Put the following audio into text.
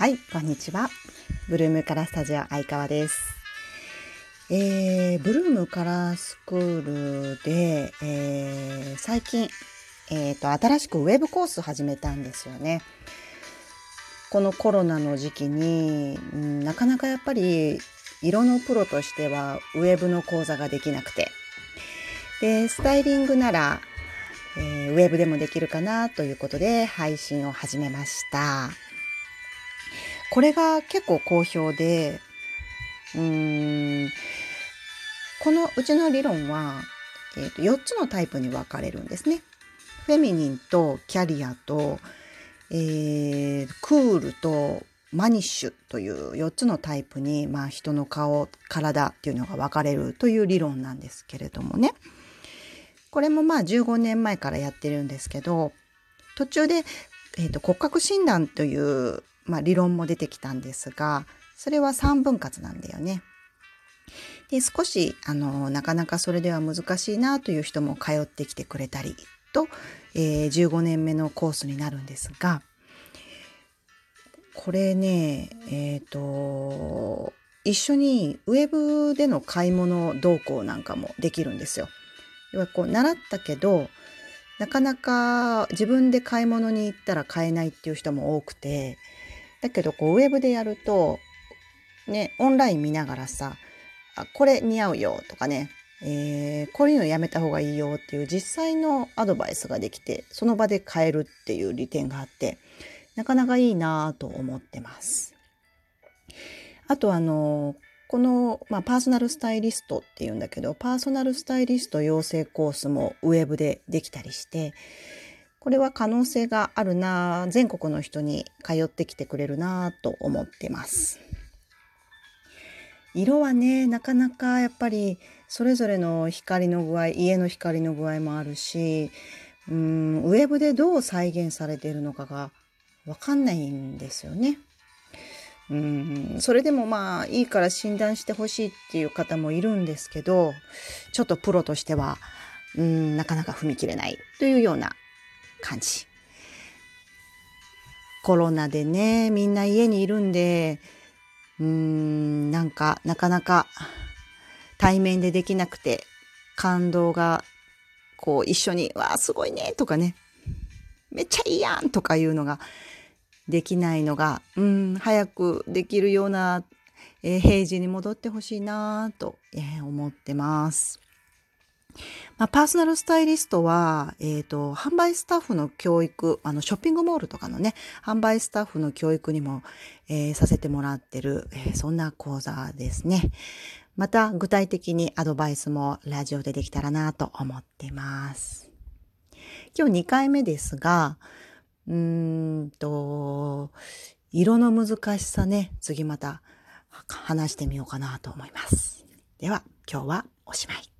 はい、こんにちは。ブルームカラースタジオ相川です。えー、ブルームカラースクールで、えー、最近、えーと、新しくウェブコース始めたんですよね。このコロナの時期に、うん、なかなかやっぱり色のプロとしてはウェブの講座ができなくて。で、スタイリングなら、えー、ウェブでもできるかなということで配信を始めました。これが結構好評で、うーん、このうちの理論は、えー、と4つのタイプに分かれるんですね。フェミニンとキャリアと、えー、クールとマニッシュという4つのタイプに、まあ、人の顔体っていうのが分かれるという理論なんですけれどもねこれもまあ15年前からやってるんですけど途中で、えーと骨格診断というまあ、理論も出てきたんですがそれは3分割なんだよね。で少しあのなかなかそれでは難しいなという人も通ってきてくれたりと、えー、15年目のコースになるんですがこれねえっ、ー、と一緒にウェブでの買い物動向なんかもできるんですよ。要はこう習ったけどなかなか自分で買い物に行ったら買えないっていう人も多くてだけどこうウェブでやるとねオンライン見ながらさあこれ似合うよとかね、えー、こういうのやめた方がいいよっていう実際のアドバイスができてその場で買えるっていう利点があってなかなかいいなと思ってます。あとあのこの、まあ、パーソナルスタイリストっていうんだけどパーソナルスタイリスト養成コースもウェブでできたりしてこれは可能性があるな全国の人に通ってきてくれるなと思ってます。色はねなかなかやっぱりそれぞれの光の具合家の光の具合もあるしうんウェブでどう再現されているのかがわかんないんですよね。うんそれでもまあいいから診断してほしいっていう方もいるんですけどちょっとプロとしてはうんなかなか踏み切れないというような感じ。コロナでね、みんな家にいるんで、うーん、なんか、なかなか対面でできなくて、感動が、こう、一緒に、わあ、すごいね、とかね、めっちゃいいやんとかいうのができないのが、うん、早くできるような、えー、平時に戻ってほしいなと、えー、思ってます。まあ、パーソナルスタイリストは、えっ、ー、と、販売スタッフの教育、あの、ショッピングモールとかのね、販売スタッフの教育にも、えー、させてもらってる、えー、そんな講座ですね。また、具体的にアドバイスもラジオでできたらなと思ってます。今日2回目ですが、うんと、色の難しさね、次また話してみようかなと思います。では、今日はおしまい。